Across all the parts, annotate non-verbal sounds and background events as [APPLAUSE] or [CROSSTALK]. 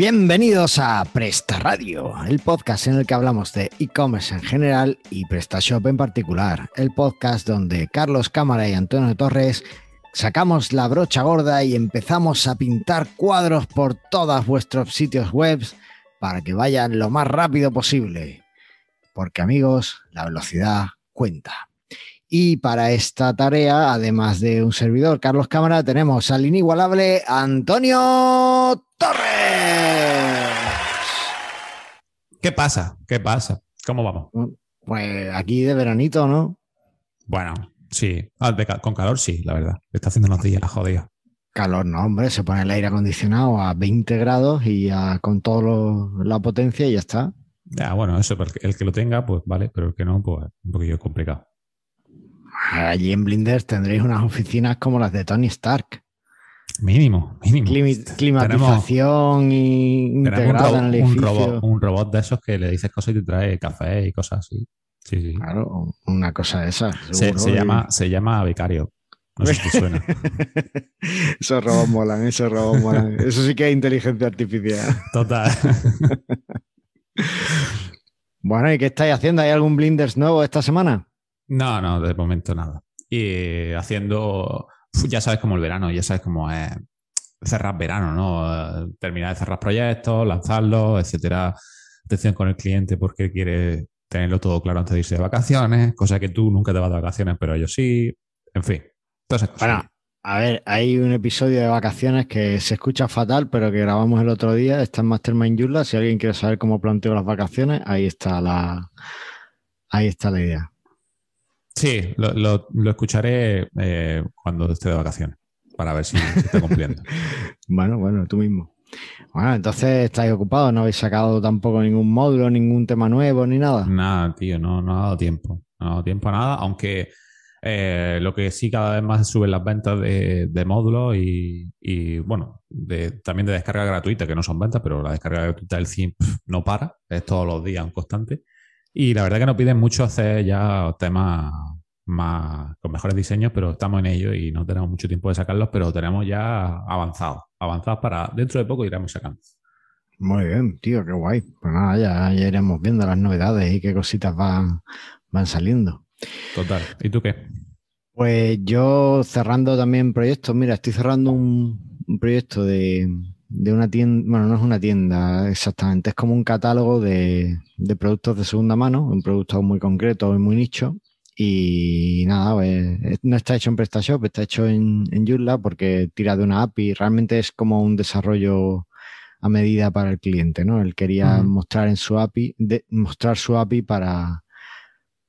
Bienvenidos a Presta Radio, el podcast en el que hablamos de e-commerce en general y PrestaShop en particular. El podcast donde Carlos Cámara y Antonio Torres sacamos la brocha gorda y empezamos a pintar cuadros por todos vuestros sitios web para que vayan lo más rápido posible. Porque amigos, la velocidad cuenta. Y para esta tarea, además de un servidor, Carlos Cámara, tenemos al inigualable Antonio Torres. ¿Qué pasa? ¿Qué pasa? ¿Cómo vamos? Pues aquí de veranito, ¿no? Bueno, sí. Ah, de con calor sí, la verdad. Está haciendo unos días jodido. Calor, no, hombre, se pone el aire acondicionado a 20 grados y a- con toda la potencia y ya está. Ya, bueno, eso, pero el que- el que lo tenga, pues vale, pero el que no, pues un poquillo complicado. Allí en Blinders tendréis unas oficinas como las de Tony Stark. Mínimo, mínimo. Climi- Tenemos, climatización y un, en el un robot, un robot de esos que le dices cosas y te trae café y cosas así. Sí, sí. Claro, una cosa de esas. Se, llama, se llama Vicario. No sé si te suena. [LAUGHS] esos robots molan, esos robots molan. Eso sí que es inteligencia artificial. Total. [LAUGHS] Bueno, ¿y qué estáis haciendo? ¿Hay algún Blinders nuevo esta semana? No, no, de momento nada. Y haciendo, uf, ya sabes como el verano, ya sabes cómo es cerrar verano, ¿no? Eh, Terminar de cerrar proyectos, lanzarlos, etcétera. Atención con el cliente porque quiere tenerlo todo claro antes de irse de vacaciones, cosa que tú nunca te vas de vacaciones, pero ellos sí. En fin, todas esas cosas. Bueno, a ver, hay un episodio de vacaciones que se escucha fatal, pero que grabamos el otro día. Está en Mastermind Yula. Si alguien quiere saber cómo planteo las vacaciones, ahí está la, ahí está la idea. Sí, lo, lo- lo escucharé eh, cuando esté de vacaciones para ver si se está cumpliendo. [LAUGHS] Bueno, bueno, tú mismo. Bueno, entonces estáis ocupados, no habéis sacado tampoco ningún módulo, ningún tema nuevo ni nada. Nada, tío, no, no ha dado tiempo. No ha dado tiempo a nada, aunque eh, lo que sí cada vez más suben las ventas de, de módulos y, y, bueno, de, también de descarga gratuita, que no son ventas, pero la descarga gratuita del CIM pf, no para, es todos los días un constante. Y la verdad que nos piden mucho hacer ya temas más con mejores diseños, pero estamos en ello y no tenemos mucho tiempo de sacarlos, pero tenemos ya avanzados, avanzados para dentro de poco iremos sacando. Muy bien, tío, qué guay. Pues nada, ya, ya iremos viendo las novedades y qué cositas van, van saliendo. Total. ¿Y tú qué? Pues yo cerrando también proyectos, mira, estoy cerrando un, un proyecto de, de una tienda, bueno, no es una tienda exactamente, es como un catálogo de, de productos de segunda mano, un producto muy concreto y muy nicho. Y nada, pues, no está hecho en PrestaShop, está hecho en, en Joomla porque tira de una API. Realmente es como un desarrollo a medida para el cliente, ¿no? Él quería mostrar en su API, de- mostrar su API para,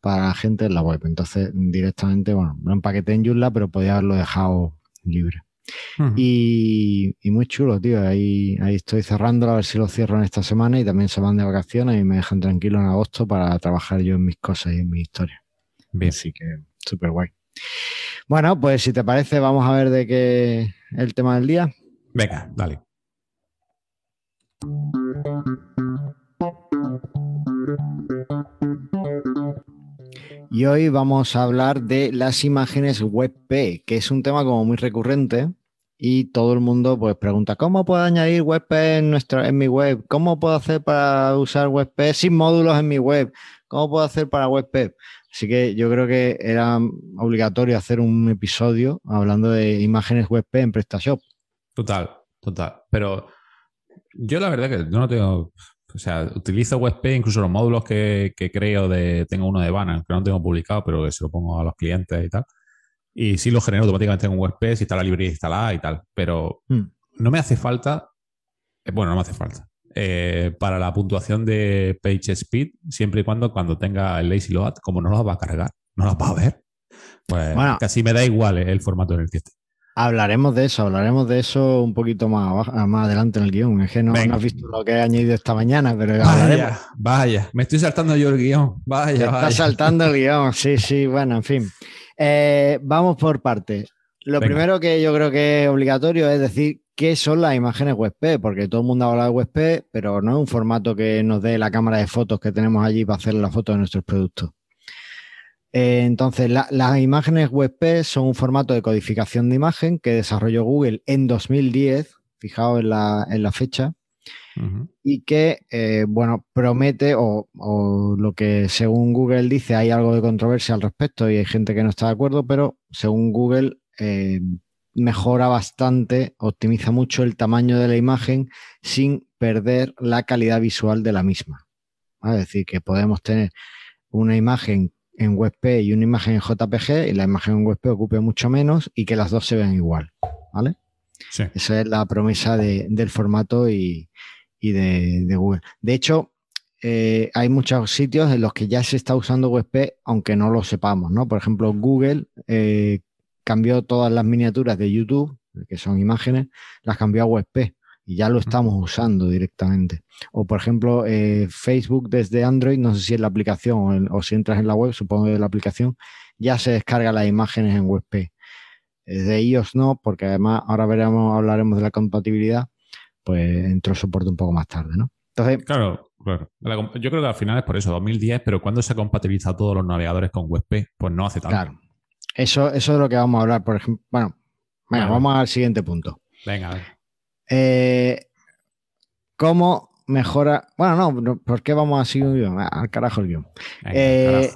para gente en la web. Entonces, directamente, bueno, lo empaqueté en Joomla, pero podía haberlo dejado libre. Y, y muy chulo, tío. Ahí, ahí estoy cerrando, a ver si lo cierro en esta semana y también se van de vacaciones y me dejan tranquilo en agosto para trabajar yo en mis cosas y en mis historias. Bien. Así que súper guay. Bueno, pues si te parece, vamos a ver de qué el tema del día. Venga, dale. Y hoy vamos a hablar de las imágenes WebP, que es un tema como muy recurrente y todo el mundo pues pregunta, ¿cómo puedo añadir WebP en, nuestra, en mi web? ¿Cómo puedo hacer para usar WebP sin módulos en mi web? ¿Cómo puedo hacer para WebP? Así que yo creo que era obligatorio hacer un episodio hablando de imágenes WebP en PrestaShop. Total, total. Pero yo la verdad que no tengo. O sea, utilizo WebP, incluso los módulos que, que creo de. Tengo uno de Banner que no tengo publicado, pero que se lo pongo a los clientes y tal. Y sí lo genero automáticamente en WebP si está la librería instalada y tal. Pero Hmm. no me hace falta. eh, Bueno, no me hace falta. eh, para la puntuación de Page Speed, siempre y cuando cuando tenga el Lazy Load, como no las va a cargar, no las va a ver, pues Bueno. casi me da igual eh, el formato en el que esté. Hablaremos de eso, hablaremos de eso un poquito más, abajo- más adelante en el guion. Es que no, no has visto lo que he añadido esta mañana, pero hablaremos. Vaya, vaya, me estoy saltando yo el guion. Te Vaya, está vaya. saltando el [LAUGHS] guion, sí, sí, bueno, en fin. Eh, vamos por partes. Lo Venga. primero que yo creo que es obligatorio es decir qué son las imágenes WebP, porque todo el mundo habla de WebP, pero no es un formato que nos dé la cámara de fotos que tenemos allí para hacer la foto de nuestros productos. Eh, entonces, la- las imágenes WebP son un formato de codificación de imagen que desarrolló Google en 2010, fijaos en la, en la fecha, y que, eh, bueno, promete o, lo que según Google dice, hay algo de controversia al respecto y hay gente que no está de acuerdo, pero según Google eh, mejora bastante, optimiza mucho el tamaño de la imagen sin perder la calidad visual de la misma. Es decir, que podemos tener una imagen en WebP y una imagen en JPG y la imagen en WebP ocupe mucho menos y que las dos se vean igual. ¿Vale? Esa es la promesa del formato y, de, Google. De hecho, eh, hay muchos sitios en los que ya se está usando WebP, aunque no lo sepamos, ¿no? Por ejemplo, Google eh, cambió todas las miniaturas de YouTube, que son imágenes, las cambió a WebP y ya lo estamos usando directamente. O por ejemplo, eh, Facebook desde Android, no sé si es la aplicación o, si entras en la web, supongo que es la aplicación, ya se descarga las imágenes en WebP. De iOS no, porque además ahora veremos, hablaremos de la compatibilidad, pues entró soporte un poco más tarde, ¿no? Entonces, claro, claro. Yo creo que al final es por eso, 2010, pero cuando se compatibiliza todos los navegadores con WebP? Pues no hace tanto. Claro. Eso, eso es lo que vamos a hablar, por ejemplo. Bueno, vamos al siguiente punto. Venga, a ver. Eh, ¿Cómo mejora? Bueno, no, ¿por qué vamos a seguir un guion? Al carajo el guion. Eh,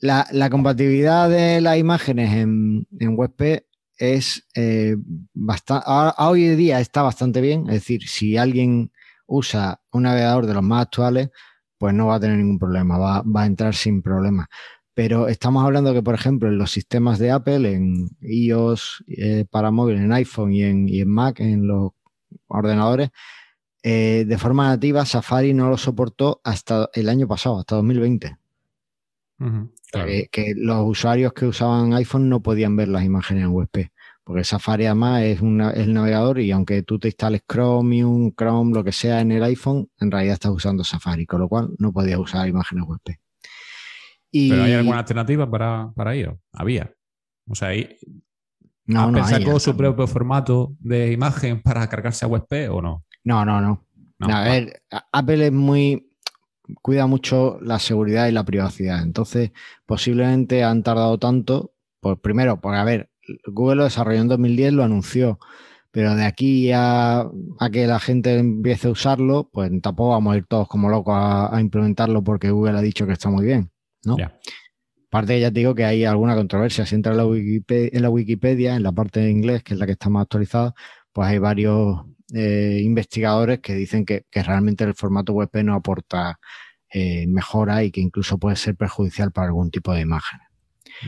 la, compatibilidad de las imágenes en, en WebP es eh, bastante. Hoy en día está bastante bien. Es decir, si alguien usa un navegador de los más actuales, pues no va a tener ningún problema, va, a entrar sin problema. Pero estamos hablando que, por ejemplo, en los sistemas de Apple, en iOS para móvil, en iPhone y en, y en Mac, en los ordenadores, eh, de forma nativa Safari no lo soportó hasta el año pasado, hasta 2020. Que, los usuarios que usaban iPhone no podían ver las imágenes en WebP, porque Safari además es, el navegador y aunque tú te instales Chromium, Chrome, lo que sea en el iPhone, en realidad estás usando Safari, con lo cual no podías usar imágenes WebP. ¿Pero hay alguna alternativa para, para ello? Había. O sea, ahí no, no sacó su propio formato de imagen para cargarse a WebP o no? No, no, no. a ver, Apple es muy cuida mucho la seguridad y la privacidad. Entonces, posiblemente han tardado tanto, por primero, porque a ver, Google lo desarrolló en 2010, lo anunció, pero de aquí a, que la gente empiece a usarlo, pues tampoco vamos a ir todos como locos a, implementarlo porque Google ha dicho que está muy bien, ¿no? Aparte, ya te digo que hay alguna controversia. Si entra en la, Wikipedia, en la Wikipedia, en la parte de inglés, que es la que está más actualizada, pues hay varios eh, investigadores que dicen que, realmente el formato web no aporta eh, mejora y que incluso puede ser perjudicial para algún tipo de imagen.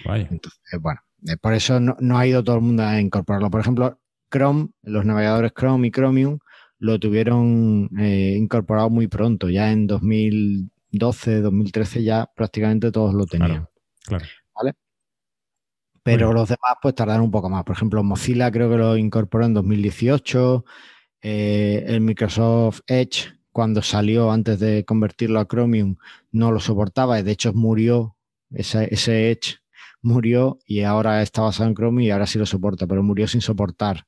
Entonces, bueno, eh, por eso no, ha ido todo el mundo a incorporarlo. Por ejemplo, Chrome, los navegadores Chrome y Chromium lo tuvieron incorporado muy pronto, ya en 2012, 2013 ya prácticamente todos lo tenían. Claro. ¿Vale? Pero los demás pues tardaron un poco más. Por ejemplo, Mozilla creo que lo incorporó en 2018. Eh, el Microsoft Edge, cuando salió antes de convertirlo a Chromium, no lo soportaba. De hecho, murió. Ese, ese Edge murió y ahora está basado en Chromium y ahora sí lo soporta, pero murió sin soportar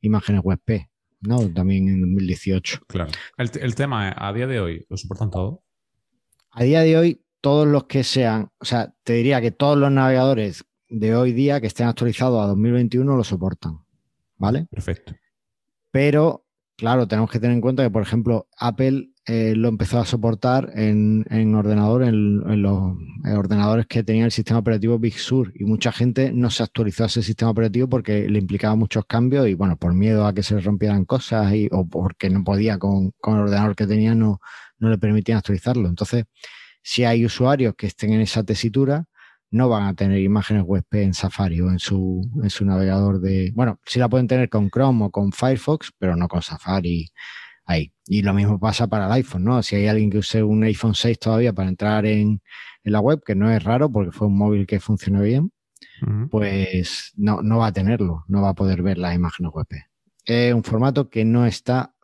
imágenes WebP. ¿no? También en 2018. Claro. El, el tema es, a día de hoy, ¿lo soportan todo? A día de hoy, todos los que sean, o sea, te diría que todos los navegadores de hoy día que estén actualizados a 2021 lo soportan, ¿vale? Perfecto. Pero, claro, tenemos que tener en cuenta que, por ejemplo, Apple eh, lo empezó a soportar en, en en, los ordenadores que tenían el sistema operativo Big Sur y mucha gente no se actualizó a ese sistema operativo porque le implicaba muchos cambios y, bueno, por miedo a que se rompieran cosas y, o porque no podía con, con el ordenador que tenía, no, no le permitían actualizarlo. Entonces, si hay usuarios que estén en esa tesitura, no van a tener imágenes web en Safari o en su, en su navegador de... Bueno, sí la pueden tener con Chrome o con Firefox, pero no con Safari ahí. Y lo mismo pasa para el iPhone, ¿no? Si hay alguien que use un iPhone 6 todavía para entrar en, la web, que no es raro porque fue un móvil que funcionó bien, pues no, no va a tenerlo, no va a poder ver las imágenes web. Es un formato que no está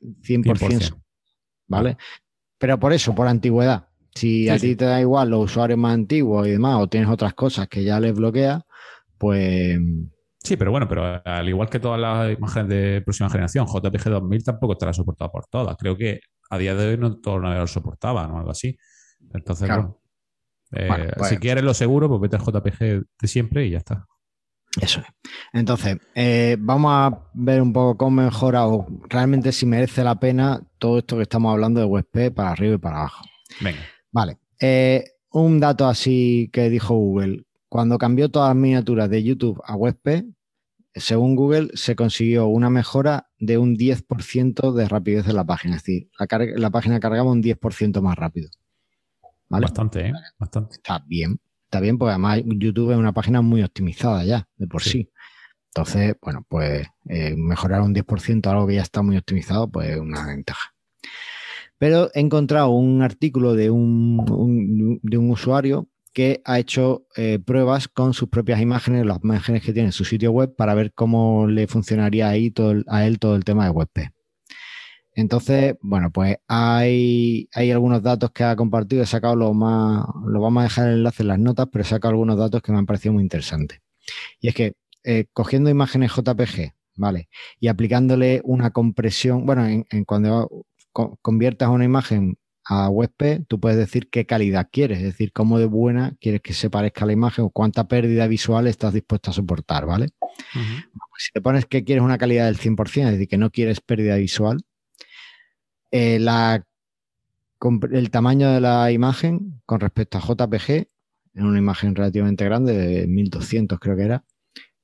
100%. ¿vale? Pero por eso, por antigüedad. Si a ti te da igual los usuarios más antiguos y demás, o tienes otras cosas que ya les bloquea, pues. Sí, pero bueno, pero al igual que todas las imágenes de próxima generación, JPG 2000 tampoco estará soportado por todas. Creo que a día de hoy no todos los navegadores soportaban o algo así. Entonces, bueno, eh, si quieres lo seguro, pues vete al JPG de siempre y ya está. Eso es. Entonces, eh, vamos a ver un poco cómo mejora o realmente si merece la pena todo esto que estamos hablando de WebP para arriba y para abajo. Venga. Vale. Eh, un dato así que dijo Google. Cuando cambió todas las miniaturas de YouTube a WebP, según Google, se consiguió una mejora de un 10% de rapidez de la página. Es decir, la, la página cargaba un 10% más rápido. Bastante, ¿eh? Bastante. Está bien. Está bien, porque además YouTube es una página muy optimizada ya, de por sí. Entonces, bueno, pues eh, mejorar un 10% algo que ya está muy optimizado, pues es una ventaja. Pero he encontrado un artículo de un, de un usuario que ha hecho eh, pruebas con sus propias imágenes, las imágenes que tiene en su sitio web, para ver cómo le funcionaría ahí todo a él todo el tema de WebP. Entonces, bueno, pues hay, hay algunos datos que ha compartido, he sacado lo más, lo vamos a dejar el enlace en las notas, pero he sacado algunos datos que me han parecido muy interesantes. Y es que eh, cogiendo imágenes JPG, ¿vale? Y aplicándole una compresión, bueno, en, cuando conviertas una imagen a WebP, tú puedes decir qué calidad quieres, es decir, cómo de buena quieres que se parezca la imagen o cuánta pérdida visual estás dispuesto a soportar, ¿vale? pues si te pones que quieres una calidad del 100%, es decir, que no quieres pérdida visual, eh, el tamaño de la imagen con respecto a JPG, en una imagen relativamente grande, de 1200 creo que era,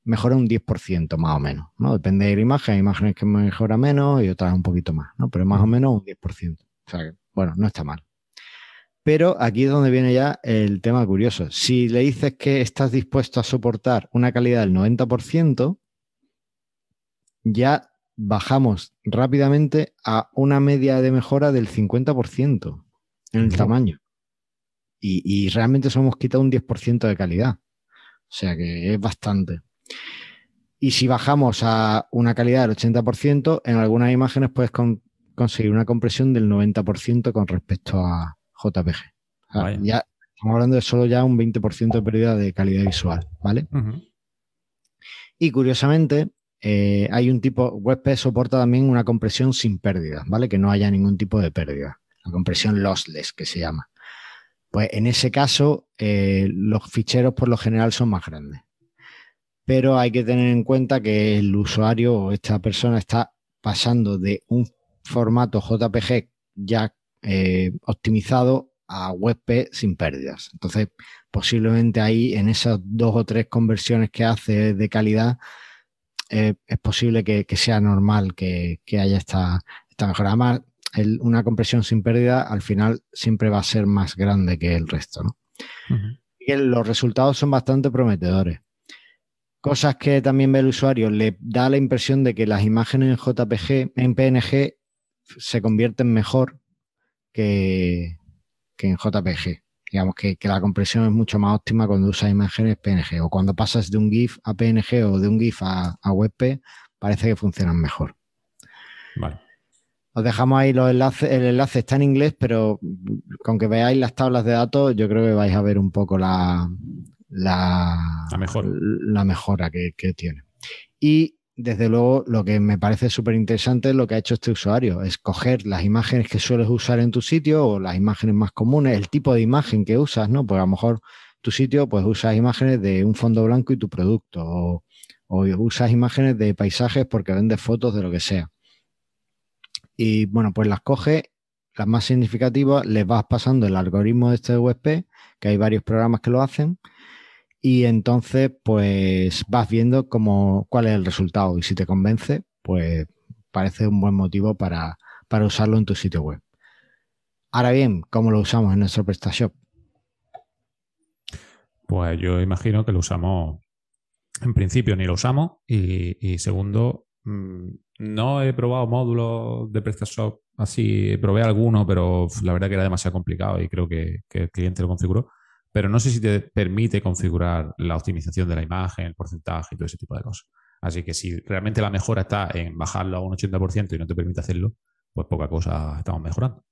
mejora un 10% más o menos, ¿no? Depende de la imagen, hay imágenes que mejora menos y otras un poquito más, ¿no? Pero más o menos un 10%. O sea que, bueno, no está mal. Pero aquí es donde viene ya el tema curioso. Si le dices que estás dispuesto a soportar una calidad del 90%, ya bajamos rápidamente a una media de mejora del 50% en el tamaño. Y, realmente nos hemos quitado un 10% de calidad. O sea que es bastante. Y si bajamos a una calidad del 80%, en algunas imágenes puedes conseguir una compresión del 90% con respecto a JPG. ya estamos hablando de solo ya un 20% de pérdida de calidad visual, ¿vale? Y curiosamente, eh, hay un tipo, WebP soporta también una compresión sin pérdida, ¿vale? Que no haya ningún tipo de pérdida. La compresión lossless, que se llama. Pues en ese caso, eh, los ficheros por lo general son más grandes. Pero hay que tener en cuenta que el usuario o esta persona está pasando de un formato JPG ya eh, optimizado a WebP sin pérdidas. Entonces, posiblemente ahí en esas dos o tres conversiones que hace de calidad, es posible que, sea normal que, haya esta, esta mejora. Además, una compresión sin pérdida al final siempre va a ser más grande que el resto. ¿no? Y los resultados son bastante prometedores. Cosas que también ve el usuario, le da la impresión de que las imágenes en JPG, en PNG, se convierten mejor que, que en JPG digamos que, la compresión es mucho más óptima cuando usas imágenes PNG o cuando pasas de un GIF a PNG o de un GIF a, WebP, parece que funcionan mejor. Vale. Os dejamos ahí los enlaces, el enlace está en inglés, pero con que veáis las tablas de datos, yo creo que vais a ver un poco la, la, la mejora que, que tiene. Y desde luego, lo que me parece súper interesante es lo que ha hecho este usuario, es coger las imágenes que sueles usar en tu sitio o las imágenes más comunes, el tipo de imagen que usas, ¿no? Pues a lo mejor tu sitio, pues usas imágenes de un fondo blanco y tu producto, o, usas imágenes de paisajes porque vendes fotos de lo que sea. Y bueno, pues las coges, las más significativas, les vas pasando el algoritmo de este WebP, que hay varios programas que lo hacen, y entonces pues vas viendo cómo, cuál es el resultado y si te convence, pues parece un buen motivo para, usarlo en tu sitio web. Ahora bien, ¿cómo lo usamos en nuestro PrestaShop? Pues yo imagino que lo usamos, en principio ni lo usamos y, segundo, mm, no he probado módulos de PrestaShop así, probé alguno, pero la verdad que era demasiado complicado y creo que el cliente lo configuró pero no sé si te permite configurar la optimización de la imagen, el porcentaje y todo ese tipo de cosas. Así que si realmente la mejora está en bajarlo a un 80% y no te permite hacerlo, pues poca cosa estamos mejorando.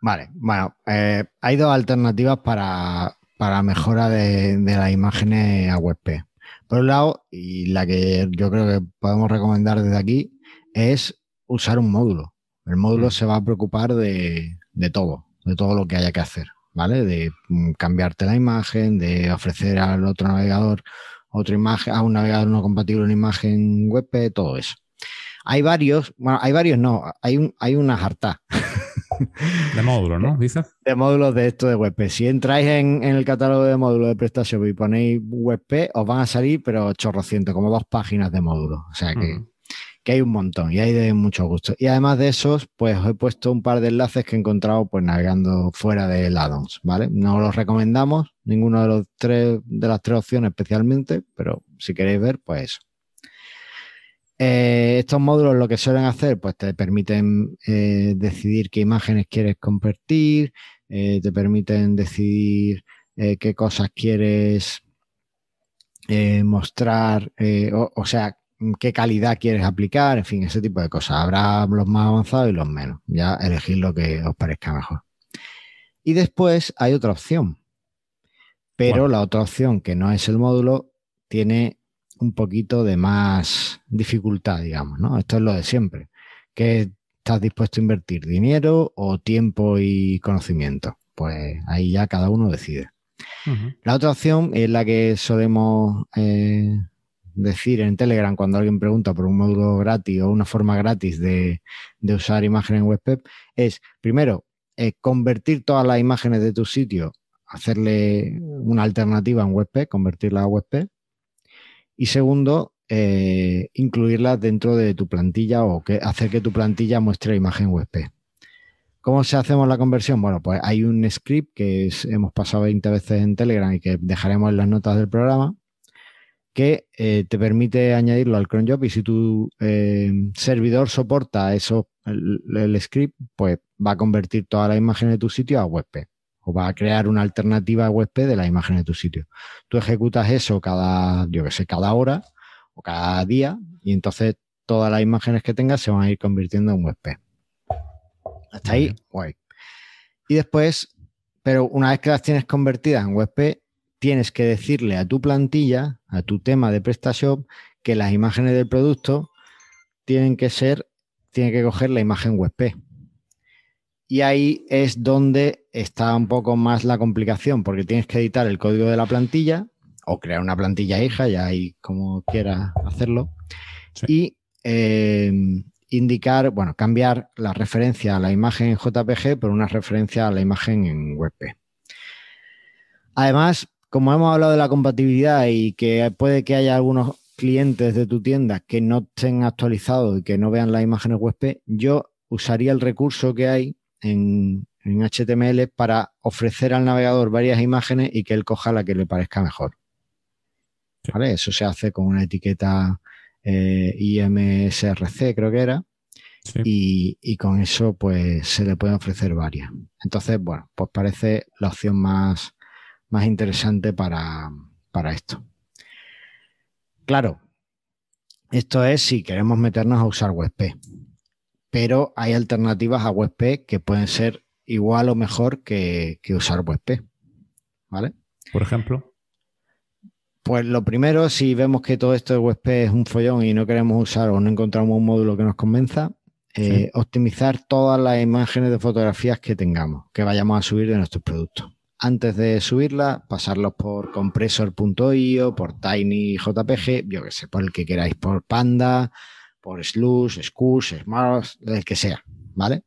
Vale, bueno, eh, hay dos alternativas para, para mejora de, las imágenes a WebP. Por un lado, y la que yo creo que podemos recomendar desde aquí, es usar un módulo. El módulo mm. se va a preocupar de, de todo, de todo lo que haya que hacer. ¿Vale? De mm, cambiarte la imagen, de ofrecer al otro navegador otra imagen, a un navegador no compatible una imagen web, todo eso. Hay varios, bueno, hay varios no, hay, un, hay una harta. De módulos, ¿no? Dices. De módulos de esto de WebP. Si entráis en, el catálogo de módulos de PrestaShop y ponéis WebP, os van a salir, pero chorrocientos, como dos páginas de módulos. O sea que, que, hay un montón y hay de mucho gusto. Y además de esos, pues os he puesto un par de enlaces que he encontrado pues navegando fuera de addons, ¿vale? No los recomendamos, ninguno de los tres, de las tres opciones especialmente, pero si queréis ver, pues eso. Eh, estos módulos lo que suelen hacer, pues te permiten eh, decidir qué imágenes quieres convertir, eh, te permiten decidir qué cosas quieres mostrar, o, sea, qué calidad quieres aplicar, en fin, ese tipo de cosas. Habrá los más avanzados y los menos. Ya elegir lo que os parezca mejor. Y después hay otra opción. Pero la otra opción, que no es el módulo, tiene un poquito de más dificultad, digamos, ¿no? Esto es lo de siempre. ¿Qué estás dispuesto a invertir? ¿Dinero o tiempo y conocimiento? Pues ahí ya cada uno decide. La otra opción es la que solemos eh, decir en Telegram cuando alguien pregunta por un módulo gratis o una forma gratis de, usar imágenes en WebPep, es primero eh, convertir todas las imágenes de tu sitio, hacerle una alternativa en WebP, convertirla a WebP. Y segundo, eh, incluirlas dentro de tu plantilla o que hacer que tu plantilla muestre imagen WebP. ¿Cómo se hacemos la conversión? Bueno, pues hay un script que hemos pasado 20 veces en Telegram y que dejaremos en las notas del programa que eh, te permite añadirlo al cron job y si tu eh, servidor soporta eso, el, script, pues va a convertir todas las imágenes de tu sitio a WebP o va a crear una alternativa web de la imagen de tu sitio. Tú ejecutas eso cada, yo que sé, cada hora o cada día y entonces todas las imágenes que tengas se van a ir convirtiendo en WebP. Hasta ahí, guay. Y después, pero una vez que las tienes convertidas en WebP, tienes que decirle a tu plantilla, a tu tema de PrestaShop, que las imágenes del producto tienen que ser, tienen que coger la imagen WebP. Y ahí es donde está un poco más la complicación, porque tienes que editar el código de la plantilla o crear una plantilla hija, ya ahí como quieras hacerlo. Y em, indicar, bueno, cambiar la referencia a la imagen en JPG por una referencia a la imagen en WebP. Además, como hemos hablado de la compatibilidad y que puede que haya algunos clientes de tu tienda que no estén actualizados y que no vean las imágenes WebP, yo usaría el recurso que hay en, HTML para ofrecer al navegador varias imágenes y que él coja la que le parezca mejor. ¿Vale? Eso se hace con una etiqueta eh, IMSRC, creo que era. Y, con eso, pues, se le pueden ofrecer varias. Entonces, bueno, pues parece la opción más, más interesante para, para esto. Claro, esto es si queremos meternos a usar WebP pero hay alternativas a WebP que pueden ser igual o mejor que, usar WebP. ¿Vale? Por ejemplo. Pues lo primero, si vemos que todo esto de WebP es un follón y no queremos usar o no encontramos un módulo que nos convenza, eh, optimizar todas las imágenes de fotografías que tengamos, que vayamos a subir de nuestros productos. Antes de subirlas, pasarlos por compressor.io, por TinyJPG, yo qué sé, por el que queráis, por Panda, por Slush, Scush, Smart, el que sea, ¿vale?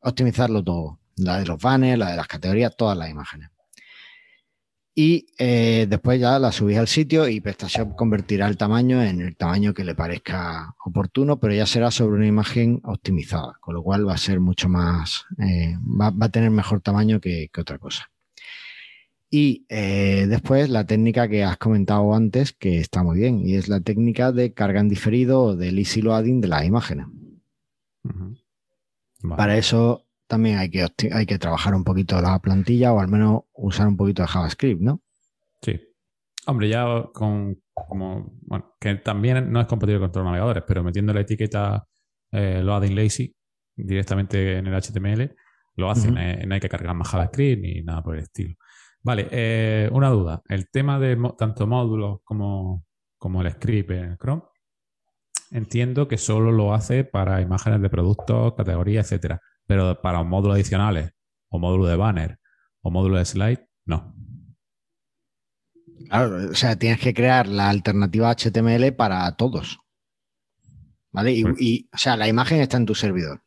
Optimizarlo todo. La de los banners, la de las categorías, todas las imágenes. Y eh, después ya la subís al sitio y PrestaShop convertirá el tamaño en el tamaño que le parezca oportuno, pero ya será sobre una imagen optimizada, con lo cual va a ser mucho más, eh, va, a tener mejor tamaño que otra cosa. Y eh, después la técnica que has comentado antes, que está muy bien, y es la técnica de carga en diferido o del easy loading de las imágenes. Para eso también hay que, hay que trabajar un poquito la plantilla o al menos usar un poquito de JavaScript, ¿no? Sí. Hombre, ya con como, bueno, que también no es compatible con todos los navegadores, pero metiendo la etiqueta eh, loading lazy directamente en el HTML, lo hacen. Eh, no hay que cargar más JavaScript ni nada por el estilo. Vale, eh, una duda. El tema de tanto módulos como, el script en Chrome, entiendo que solo lo hace para imágenes de productos, categorías, etcétera. Pero para módulos adicionales, o módulo de banner, o módulo de slide, no. Claro, o sea, tienes que crear la alternativa HTML para todos. ¿Vale? Y, Pues- y, o sea, la imagen está en tu servidor.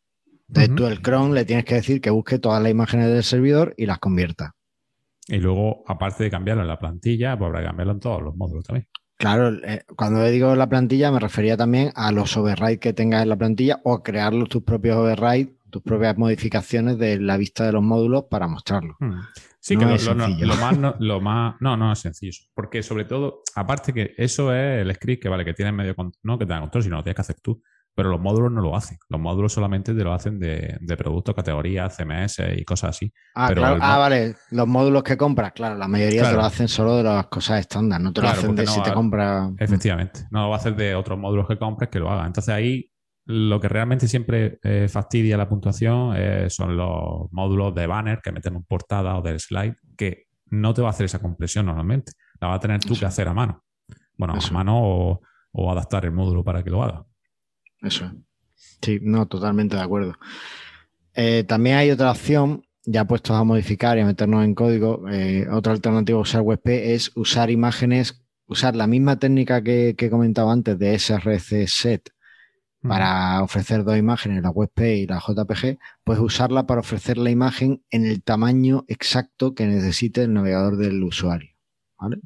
Entonces tú el Chrome le tienes que decir que busque todas las imágenes del servidor y las convierta. Y luego, aparte de cambiarlo en la plantilla, pues habrá que cambiarlo en todos los módulos también. Claro, eh, cuando digo la plantilla me refería también a los overrides que tengas en la plantilla o crear los- tus propios overrides, tus propias modificaciones de la vista de los módulos para mostrarlo. Hmm. Sí, No que lo, es lo- lo- sencillo. lo más, no, [LAUGHS] lo más. No, no es sencillo. Porque sobre todo, aparte que eso es el script que vale, que tienes medio no que te da control, sino lo tienes que hacer tú. Pero los módulos no lo hacen. Los módulos solamente te lo hacen de, de productos, categorías, CMS y cosas así. Ah, Pero claro. Ah, vale. Los módulos que compras, claro, la mayoría te lo hacen solo de las cosas estándar, no te lo Claro, hacen de no si te compras. Efectivamente. No lo va a hacer de otros módulos que compres que lo hagan. Entonces ahí lo que realmente siempre eh, fastidia la puntuación eh, son los módulos de banner que meten en portada o del slide, que no te va a hacer esa compresión normalmente. La va a tener tú Eso. que hacer a mano. Bueno, Eso. a mano o, o adaptar el módulo para que lo haga. Eso. es. Sí, no, totalmente de acuerdo. Eh, también hay otra opción, ya puestos a modificar y a meternos en código, eh, otra alternativa a usar WebP es usar imágenes, usar la misma técnica que, que he comentado antes de SRC set para ofrecer dos imágenes, la WebP y la JPG, pues usarla para ofrecer la imagen en el tamaño exacto que necesite el navegador del usuario. ¿vale?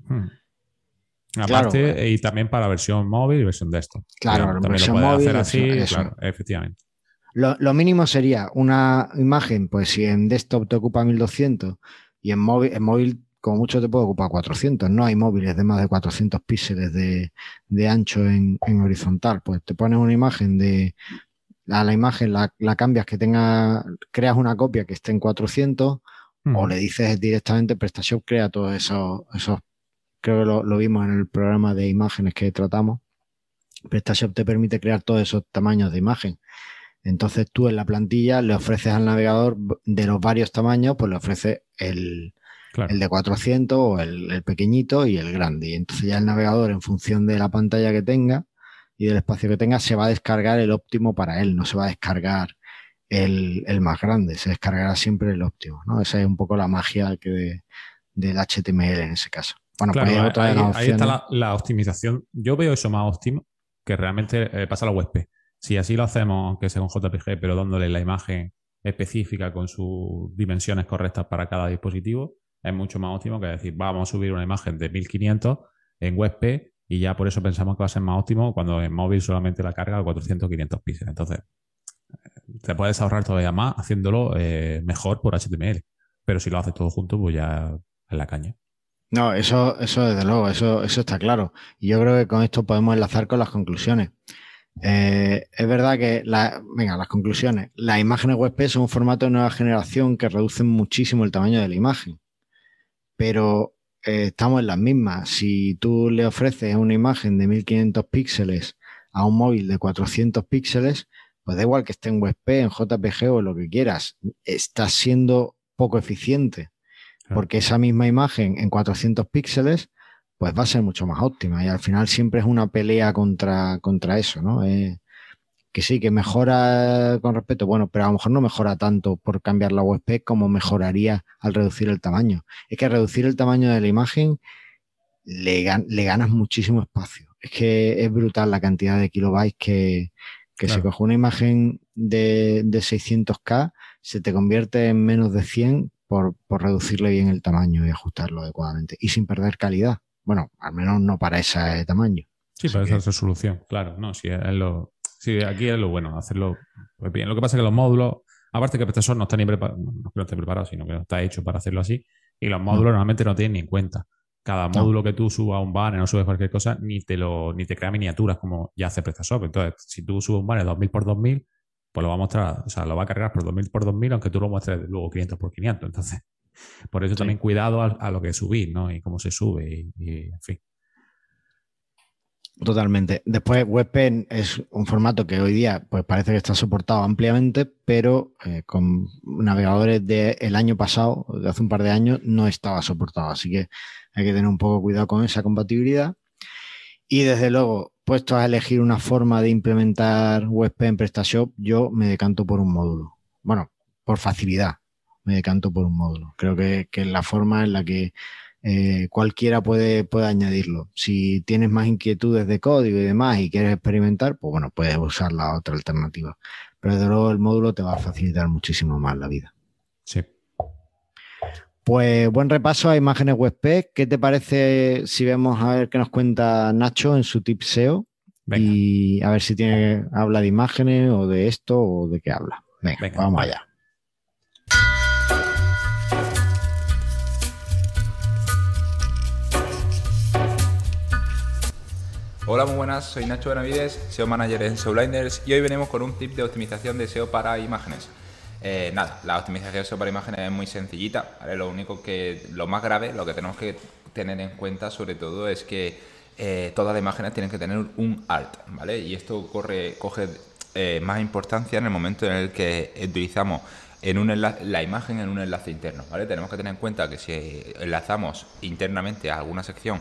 Hmm. Claro. Aparte, y también para versión móvil y versión desktop. Claro, también versión lo puedes móvil, hacer así, versión- claro, efectivamente. Lo, lo mínimo sería una imagen, pues si en desktop te ocupa 1200 y en móvil, en móvil como mucho te puede ocupar 400. No hay móviles de más de 400 píxeles de, de ancho en, en horizontal. Pues te pones una imagen de a la imagen, la, la cambias que tenga, creas una copia que esté en 400 Hmm. o le dices directamente PrestaShop crea todos esos, esos creo que lo, lo vimos en el programa de imágenes que tratamos. PrestaShop te permite crear todos esos tamaños de imagen. Entonces tú en la plantilla le ofreces al navegador de los varios tamaños, pues le ofreces el, Claro. el de 400 o el, el pequeñito y el grande. Y entonces ya el navegador, en función de la pantalla que tenga y del espacio que tenga, se va a descargar el óptimo para él, no se va a descargar el, el más grande, se descargará siempre el óptimo. ¿no? Esa es un poco la magia que de- del HTML en ese caso. Bueno, Claro, pues hay ahí, otra de las ahí está la, la optimización. Yo veo eso más óptimo que realmente eh, pasa a la WebP. Si así lo hacemos, que sea con JPG, pero dándole la imagen específica con sus dimensiones correctas para cada dispositivo, es mucho más óptimo que decir, vamos a subir una imagen de 1500 en WebP y ya por eso pensamos que va a ser más óptimo cuando en móvil solamente la carga a 400 500 píxeles. Entonces, eh, te puedes ahorrar todavía más haciéndolo eh, mejor por HTML. Pero si lo haces todo junto, pues ya es la caña. No, eso, eso desde luego, eso, eso está claro. Y yo creo que con esto podemos enlazar con las conclusiones. Eh, es verdad que, la, venga, las conclusiones. Las imágenes WebP son un formato de nueva generación que reducen muchísimo el tamaño de la imagen. Pero eh, estamos en las mismas. Si tú le ofreces una imagen de 1500 píxeles a un móvil de 400 píxeles, pues da igual que esté en WebP, en JPG o lo que quieras. Estás siendo poco eficiente porque esa misma imagen en 400 píxeles pues va a ser mucho más óptima y al final siempre es una pelea contra, contra eso, ¿no? Eh, que sí, que mejora con respecto, bueno, pero a lo mejor no mejora tanto por cambiar la WebP como mejoraría al reducir el tamaño. Es que reducir el tamaño de la imagen le, gan le ganas muchísimo espacio. Es que es brutal la cantidad de kilobytes que, que Claro. se coge una imagen de, de 600K, se te convierte en menos de 100 por, por reducirle bien el tamaño y ajustarlo adecuadamente. Y sin perder calidad. Bueno, al menos no para ese tamaño. Sí, Así para que- esa resolución, claro, no, sí, es lo, sí, aquí es lo bueno, hacerlo bien. Lo que pasa es que los módulos, aparte que PrestaShop no está ni preparado, no es que no esté preparado, sino que no está hecho para hacerlo así, y los módulos normalmente no tienen ni en cuenta. Cada No. módulo que tú subas a un banner o subes cualquier cosa, ni te lo, ni te crea miniaturas como ya hace PrestaShop. Entonces, si tú subes un banner 2000 por 2000, pues lo va a mostrar, o sea, lo va a cargar por 2000 por 2000, aunque tú lo muestres luego 500 por 500. Entonces, [LAUGHS] por eso Sí. también cuidado a, a lo que subís, ¿no? Y cómo se sube, y, y, en fin. Totalmente. Después, WebP es un formato que hoy día pues parece que está soportado ampliamente, pero eh, con navegadores del año pasado, de hace un par de años, no estaba soportado. Así que hay que tener un poco cuidado con esa compatibilidad. Y desde luego, puesto a elegir una forma de implementar WebP en PrestaShop, yo me decanto por un módulo. Bueno, por facilidad, me decanto por un módulo. Creo que, que es la forma en la que eh, cualquiera puede, puede añadirlo. Si tienes más inquietudes de código y demás y quieres experimentar, pues bueno, puedes usar la otra alternativa. Pero desde luego el módulo te va a facilitar muchísimo más la vida. Pues buen repaso a imágenes WebP. ¿Qué te parece si vemos a ver qué nos cuenta Nacho en su tip SEO? Y a ver si tiene, habla de imágenes o de esto o de qué habla. Venga, vamos allá. Hola, muy buenas, soy Nacho Benavides, SEO Manager en SEOblinders y hoy venimos con un tip de optimización de SEO para imágenes. Eh, nada, la optimización para imágenes es muy sencillita, Lo único que, lo más grave, lo que tenemos que tener en cuenta sobre todo es que eh, todas las imágenes tienen que tener un alt, ¿vale? Y esto coge eh, más importancia en el momento en el que utilizamos en un la imagen en un enlace interno. Tenemos que tener en cuenta que si enlazamos internamente a alguna sección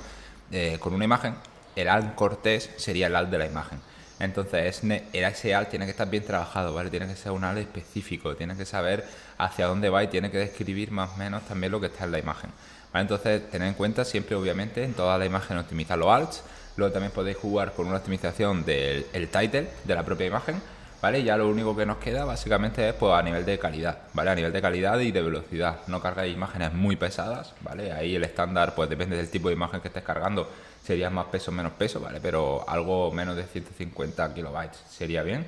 con una imagen, el alt cortés sería el alt de la imagen. Entonces, ese alt tiene que estar bien trabajado, ¿vale? Tiene que ser un alt específico, tiene que saber hacia dónde va y tiene que describir más o menos también lo que está en la imagen. Entonces, tened en cuenta siempre, obviamente, en toda la imagen optimizar los alts. Luego también podéis jugar con una optimización del title de la propia imagen, ¿vale? Ya lo único que nos queda básicamente es pues, a nivel de calidad, ¿vale? A nivel de calidad y de velocidad. No cargáis imágenes muy pesadas, ¿vale? Ahí el estándar, pues depende del tipo de imagen que estés cargando sería más peso, menos peso, ¿vale? Pero algo menos de 150 kilobytes sería bien.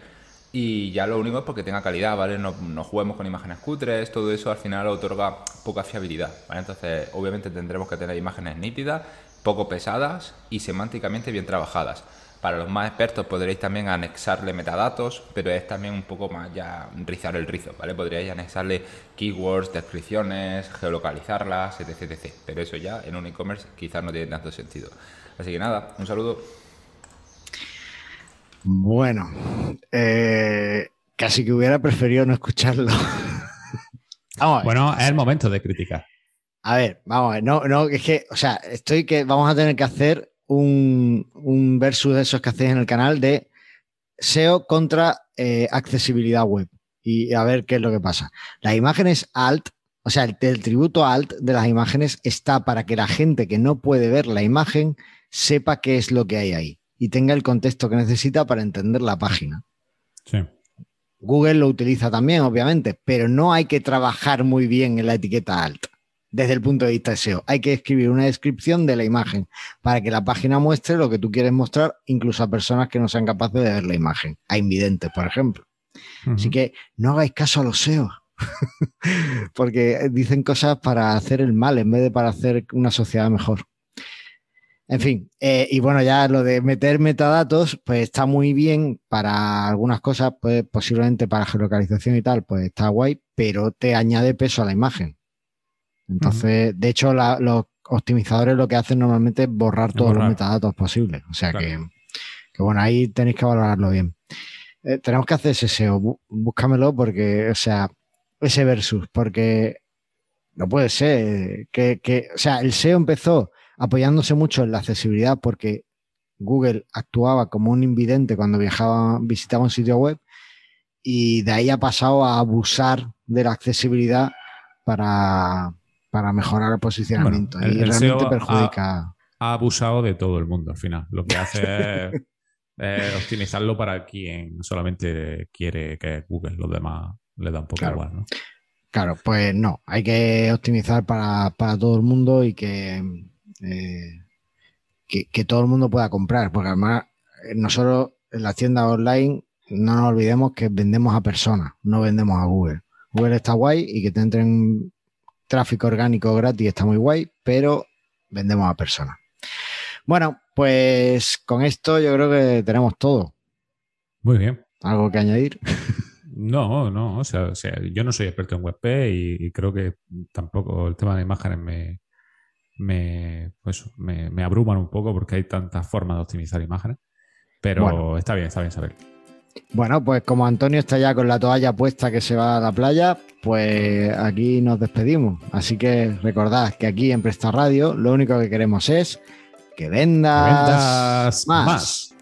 Y ya lo único es porque tenga calidad, ¿vale? No, no juguemos con imágenes cutres, todo eso al final otorga poca fiabilidad, ¿vale? Entonces, obviamente tendremos que tener imágenes nítidas, poco pesadas y semánticamente bien trabajadas. Para los más expertos podréis también anexarle metadatos, pero es también un poco más ya rizar el rizo, ¿vale? Podríais anexarle keywords, descripciones, geolocalizarlas, etc, etc. Pero eso ya en un e-commerce quizás no tiene tanto sentido. Así que nada, un saludo. Bueno, eh, casi que hubiera preferido no escucharlo. Bueno, es el momento de criticar. A ver, vamos a ver, no, no, es que, o sea, estoy que vamos a tener que hacer un, un versus de esos que hacéis en el canal de SEO contra eh, accesibilidad web y a ver qué es lo que pasa. Las imágenes alt o sea, el, el, tributo alt de las imágenes está para que la gente que no puede ver la imagen sepa qué es lo que hay ahí y tenga el contexto que necesita para entender la página. Sí. Google lo utiliza también, obviamente, pero no hay que trabajar muy bien en la etiqueta alt desde el punto de vista de SEO. Hay que escribir una descripción de la imagen para que la página muestre lo que tú quieres mostrar, incluso a personas que no sean capaces de ver la imagen, a invidentes, por ejemplo. Así que no hagáis caso a los SEO, [LAUGHS] porque dicen cosas para hacer el mal en vez de para hacer una sociedad mejor. En fin, eh, y bueno, ya lo de meter metadatos, pues está muy bien para algunas cosas, pues posiblemente para geolocalización y tal, pues está guay, pero te añade peso a la imagen. Entonces, de hecho, los optimizadores lo que hacen normalmente es borrar todos los metadatos posibles. O sea que, bueno, ahí tenéis que valorarlo bien. Eh, tenemos que hacer ese SEO, búscamelo porque, o sea, ese versus, porque no puede ser que, que, o sea, el SEO empezó apoyándose mucho en la accesibilidad porque Google actuaba como un invidente cuando viajaba, visitaba un sitio web y de ahí ha pasado a abusar de la accesibilidad para, mejorar el posicionamiento y realmente perjudica. Ha, abusado de todo el mundo al final. Lo que hace [LAUGHS] es optimizarlo para quien solamente quiere que Google, los demás le da un poco igual, ¿no? Claro, pues no, hay que optimizar para, para todo el mundo y que eh, que, todo el mundo pueda comprar, porque además eh, nosotros en la tienda online no nos olvidemos que vendemos a personas, no vendemos a Google. Google está guay y que te entren tráfico orgánico gratis está muy guay, pero vendemos a personas. Bueno, pues con esto yo creo que tenemos todo. Muy bien. ¿Algo que añadir? [LAUGHS] No, no, o sea, yo no soy experto en WebP y, y, creo que tampoco el tema de imágenes me, me, pues, me, me, abruman un poco porque hay tantas formas de optimizar imágenes. Pero está bien, está bien saber. Bueno, pues como Antonio está ya con la toalla puesta que se va a la playa, pues aquí nos despedimos. Así que recordad que aquí en Presta Radio lo único que queremos es que vendas, más.